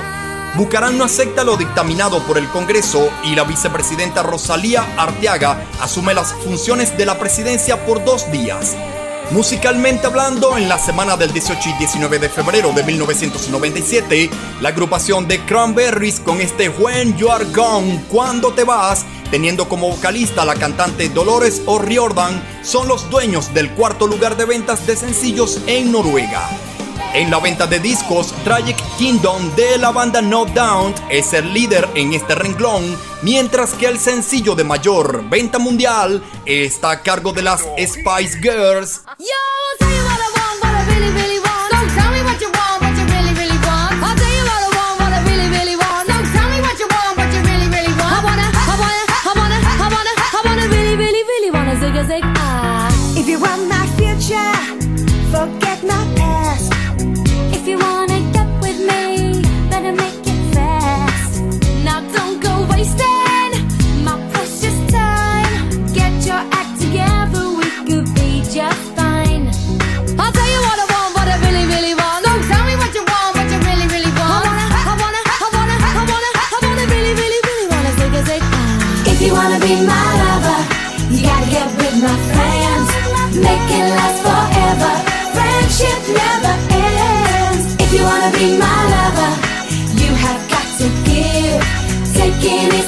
Bucarán no acepta lo dictaminado por el Congreso y la vicepresidenta Rosalía Arteaga asume las funciones de la presidencia por dos días. Musicalmente hablando, en la semana del 18 y 19 de febrero de 1997, la agrupación de Cranberries con este When You Are Gone, Cuando Te Vas, teniendo como vocalista la cantante Dolores O'Riordan, son los dueños del cuarto lugar de ventas de sencillos en Noruega. En la venta de discos, Tragic Kingdom de la banda No Doubt es el líder en este renglón, mientras que el sencillo de mayor venta mundial está a cargo de las Spice Girls. Yo, I'll tell be my lover, you gotta get with my friends. Make it last forever. Friendship never ends. If you wanna be my lover, you have got to give. Taking is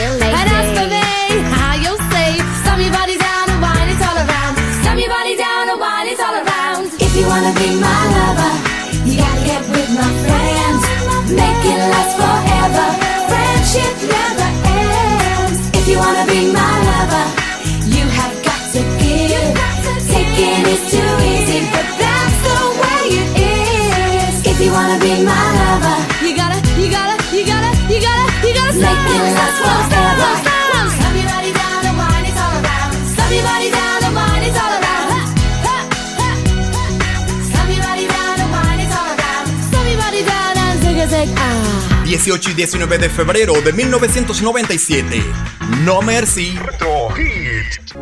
18 y 19 de febrero de 1997. No Mercy. Hit.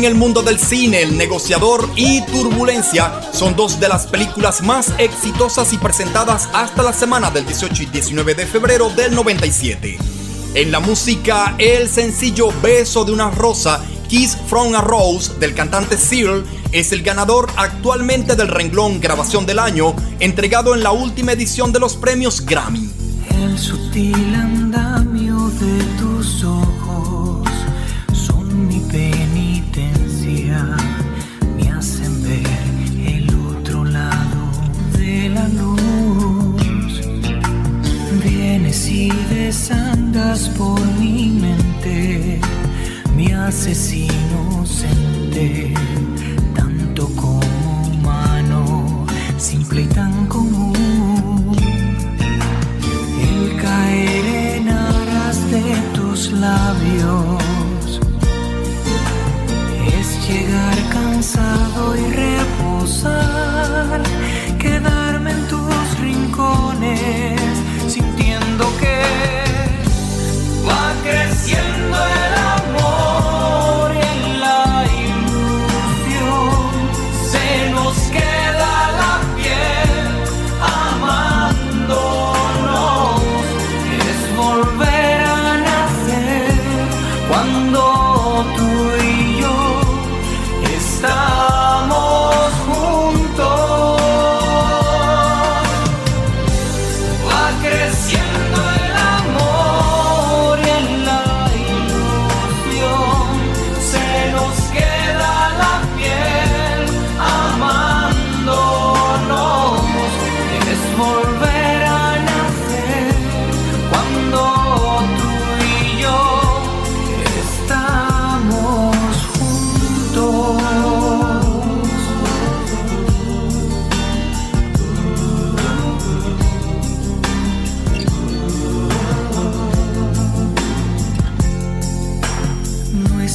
En el mundo del cine, El negociador y Turbulencia son dos de las películas más exitosas y presentadas hasta la semana del 18 y 19 de febrero del 97. En la música, el sencillo Beso de una rosa, Kiss from a Rose del cantante Seal, es el ganador actualmente del renglón Grabación del Año, entregado en la última edición de los premios Grammy. El sutil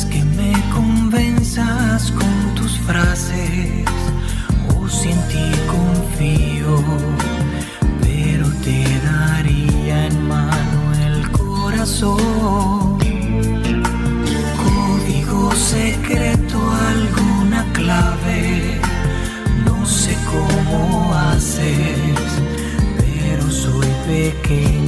Que me convenzas con tus frases. O si en ti confío, pero te daría en mano el corazón. Código secreto, alguna clave, no sé cómo haces, pero soy pequeño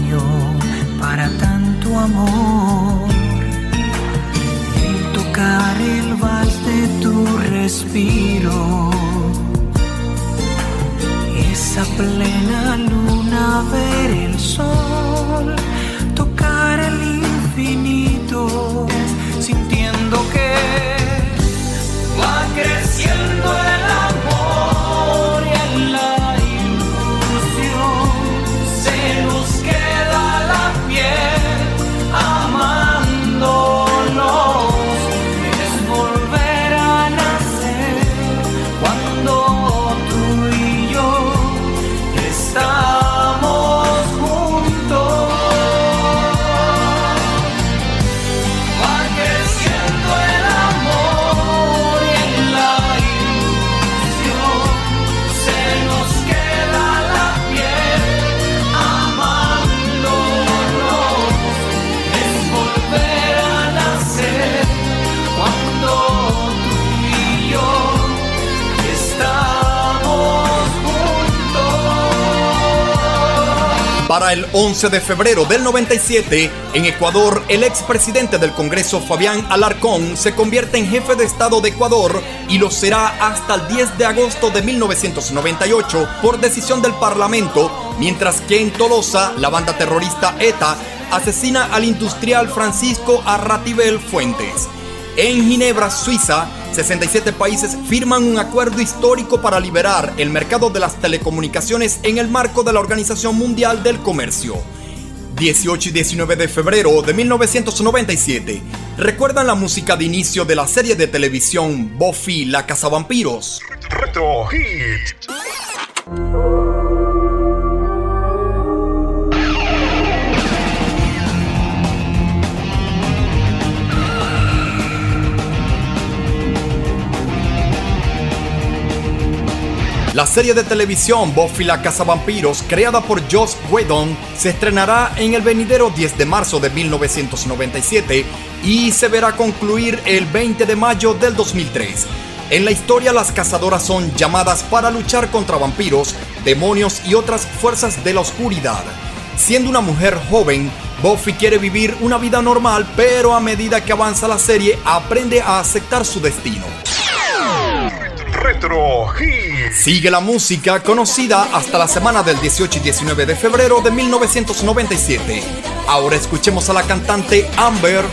respiro. Esa plena luna, ver el sol, tocar el infinito, El 11 de febrero del 97, en Ecuador, el expresidente del Congreso Fabián Alarcón se convierte en jefe de Estado de Ecuador y lo será hasta el 10 de agosto de 1998 por decisión del Parlamento, mientras que en Tolosa, la banda terrorista ETA asesina al industrial Francisco Arratibel Fuentes. En Ginebra, Suiza, 67 países firman un acuerdo histórico para liberar el mercado de las telecomunicaciones en el marco de la Organización Mundial del Comercio. 18 y 19 de febrero de 1997. ¿Recuerdan la música de inicio de la serie de televisión Buffy la Cazavampiros? Retro. La serie de televisión Buffy la Cazavampiros, creada por Joss Whedon, se estrenará en el venidero 10 de marzo de 1997 y se verá concluir el 20 de mayo del 2003. En la historia las cazadoras son llamadas para luchar contra vampiros, demonios y otras fuerzas de la oscuridad. Siendo una mujer joven, Buffy quiere vivir una vida normal, pero a medida que avanza la serie aprende a aceptar su destino. Retro Hits. Sigue la música conocida hasta la semana del 18 y 19 de febrero de 1997. Ahora escuchemos a la cantante Amber.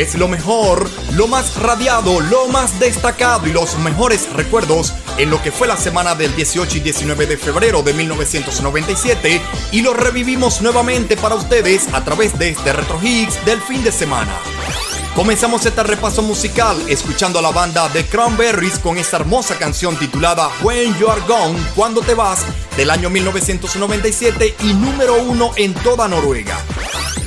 Es lo mejor, lo más radiado, lo más destacado y los mejores recuerdos en lo que fue la semana del 18 y 19 de febrero de 1997 y lo revivimos nuevamente para ustedes a través de este Retro Hits del fin de semana. Comenzamos este repaso musical escuchando a la banda The Cranberries con esta hermosa canción titulada When You Are Gone, Cuando Te Vas, del año 1997 y número uno en toda Noruega.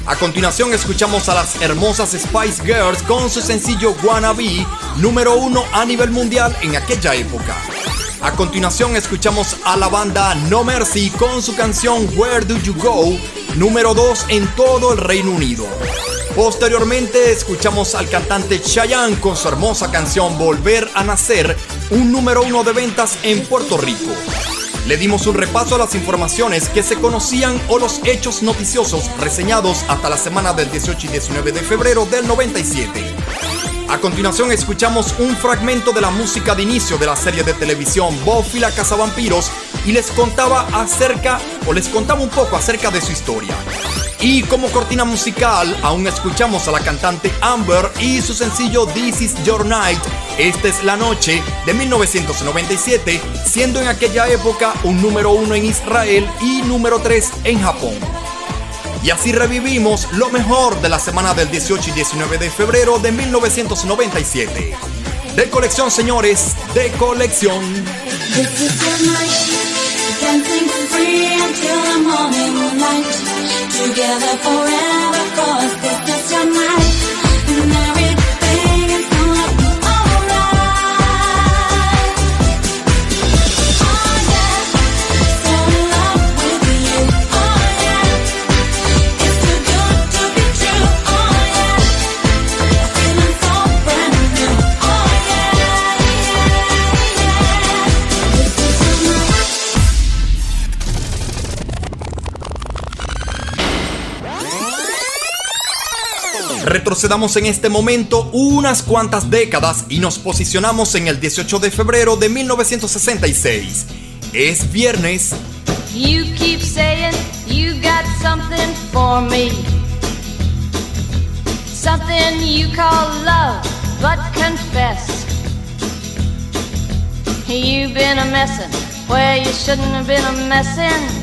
A continuación escuchamos a las hermosas Spice Girls con su sencillo Wannabe, número uno a nivel mundial en aquella época. A continuación escuchamos a la banda No Mercy con su canción Where Do You Go, número 2 en todo el Reino Unido. Posteriormente escuchamos al cantante Chayanne con su hermosa canción Volver a Nacer, un número uno de ventas en Puerto Rico. Le dimos un repaso a las informaciones que se conocían o los hechos noticiosos reseñados hasta la semana del 18 y 19 de febrero del 97. A continuación escuchamos un fragmento de la música de inicio de la serie de televisión Buffy la Cazavampiros y les contaba acerca o les contaba un poco acerca de su historia. Y como cortina musical, aún escuchamos a la cantante Amber y su sencillo This Is Your Night, Esta es la Noche, de 1997, siendo en aquella época un número uno en Israel y número 3 en Japón. Y así revivimos lo mejor de la semana del 18 y 19 de febrero de 1997. De colección, señores, de colección. Retrocedamos en este momento unas cuantas décadas y nos posicionamos en el 18 de febrero de 1966. Es viernes You keep saying you got something for me. Something you call love, but confess. You've been a messin' where you shouldn't have been a messin'.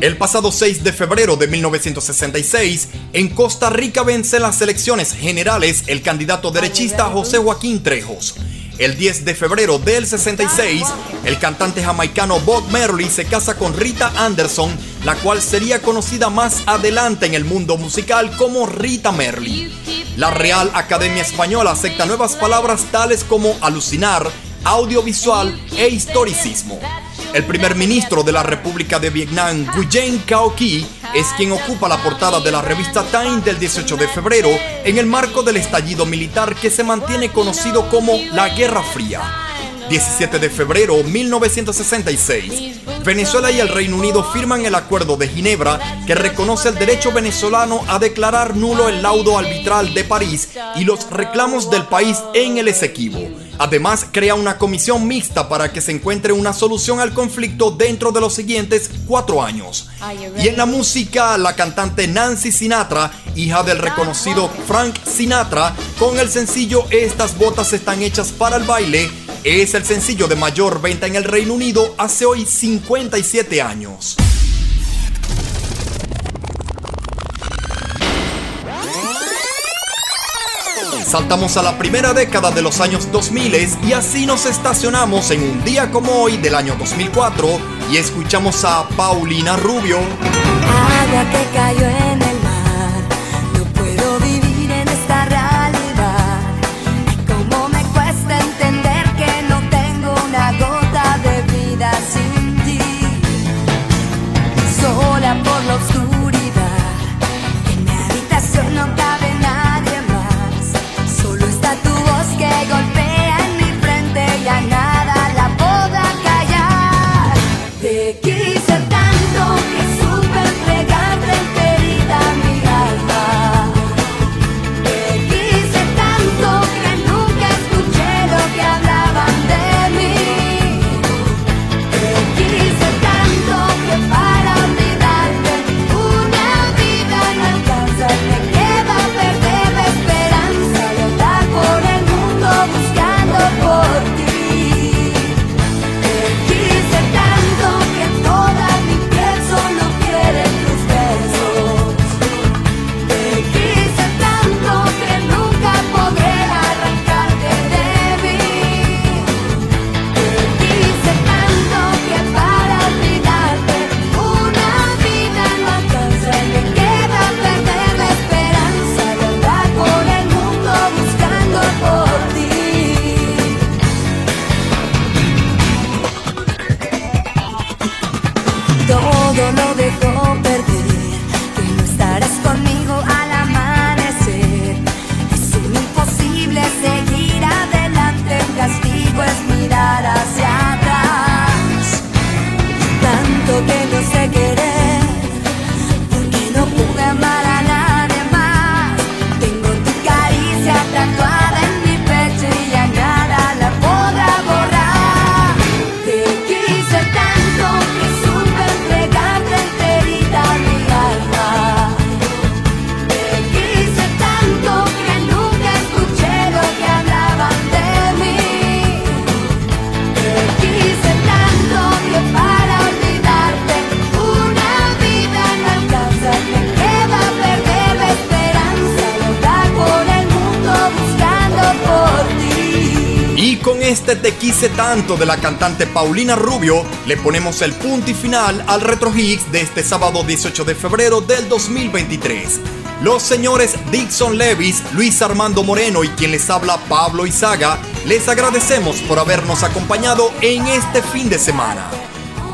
El pasado 6 de febrero de 1966, en Costa Rica vence en las elecciones generales el candidato derechista José Joaquín Trejos. El 10 de febrero del 66, el cantante jamaicano Bob Marley se casa con Rita Anderson, la cual sería conocida más adelante en el mundo musical como Rita Merly. La Real Academia Española acepta nuevas palabras tales como alucinar, audiovisual e historicismo. El primer ministro de la República de Vietnam, Nguyen Cao Qui, es quien ocupa la portada de la revista Time del 18 de febrero en el marco del estallido militar que se mantiene conocido como la Guerra Fría. 17 de febrero 1966, Venezuela y el Reino Unido firman el Acuerdo de Ginebra que reconoce el derecho venezolano a declarar nulo el laudo arbitral de París y los reclamos del país en el Esequibo. Además, crea una comisión mixta para que se encuentre una solución al conflicto dentro de los siguientes cuatro años. Y en la música, la cantante Nancy Sinatra, hija del reconocido Frank Sinatra, con el sencillo Estas botas están hechas para el baile, es el sencillo de mayor venta en el Reino Unido hace hoy 57 años. Saltamos a la primera década de los años 2000 y así nos estacionamos en un día como hoy del año 2004 y escuchamos a Paulina Rubio. Tanto de la cantante Paulina Rubio, le ponemos el punto y final al Retro Hits de este sábado 18 de febrero del 2023. Los señores Dixon Levis, Luis Armando Moreno y quien les habla Pablo Izaga, les agradecemos por habernos acompañado en este fin de semana.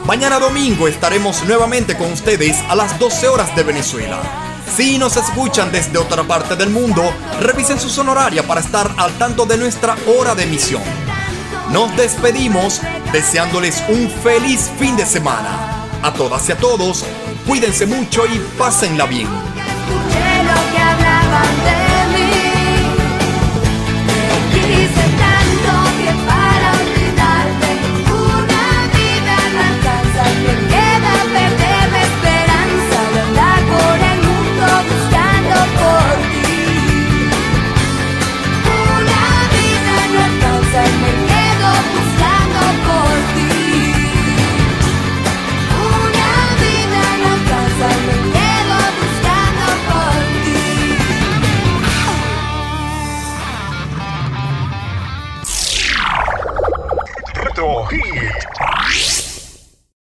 Mañana domingo estaremos nuevamente con ustedes a las 12 horas de Venezuela. Si nos escuchan desde otra parte del mundo, revisen su sonoraria para estar al tanto de nuestra hora de emisión. Nos despedimos deseándoles un feliz fin de semana. A todas y a todos, cuídense mucho y pásenla bien.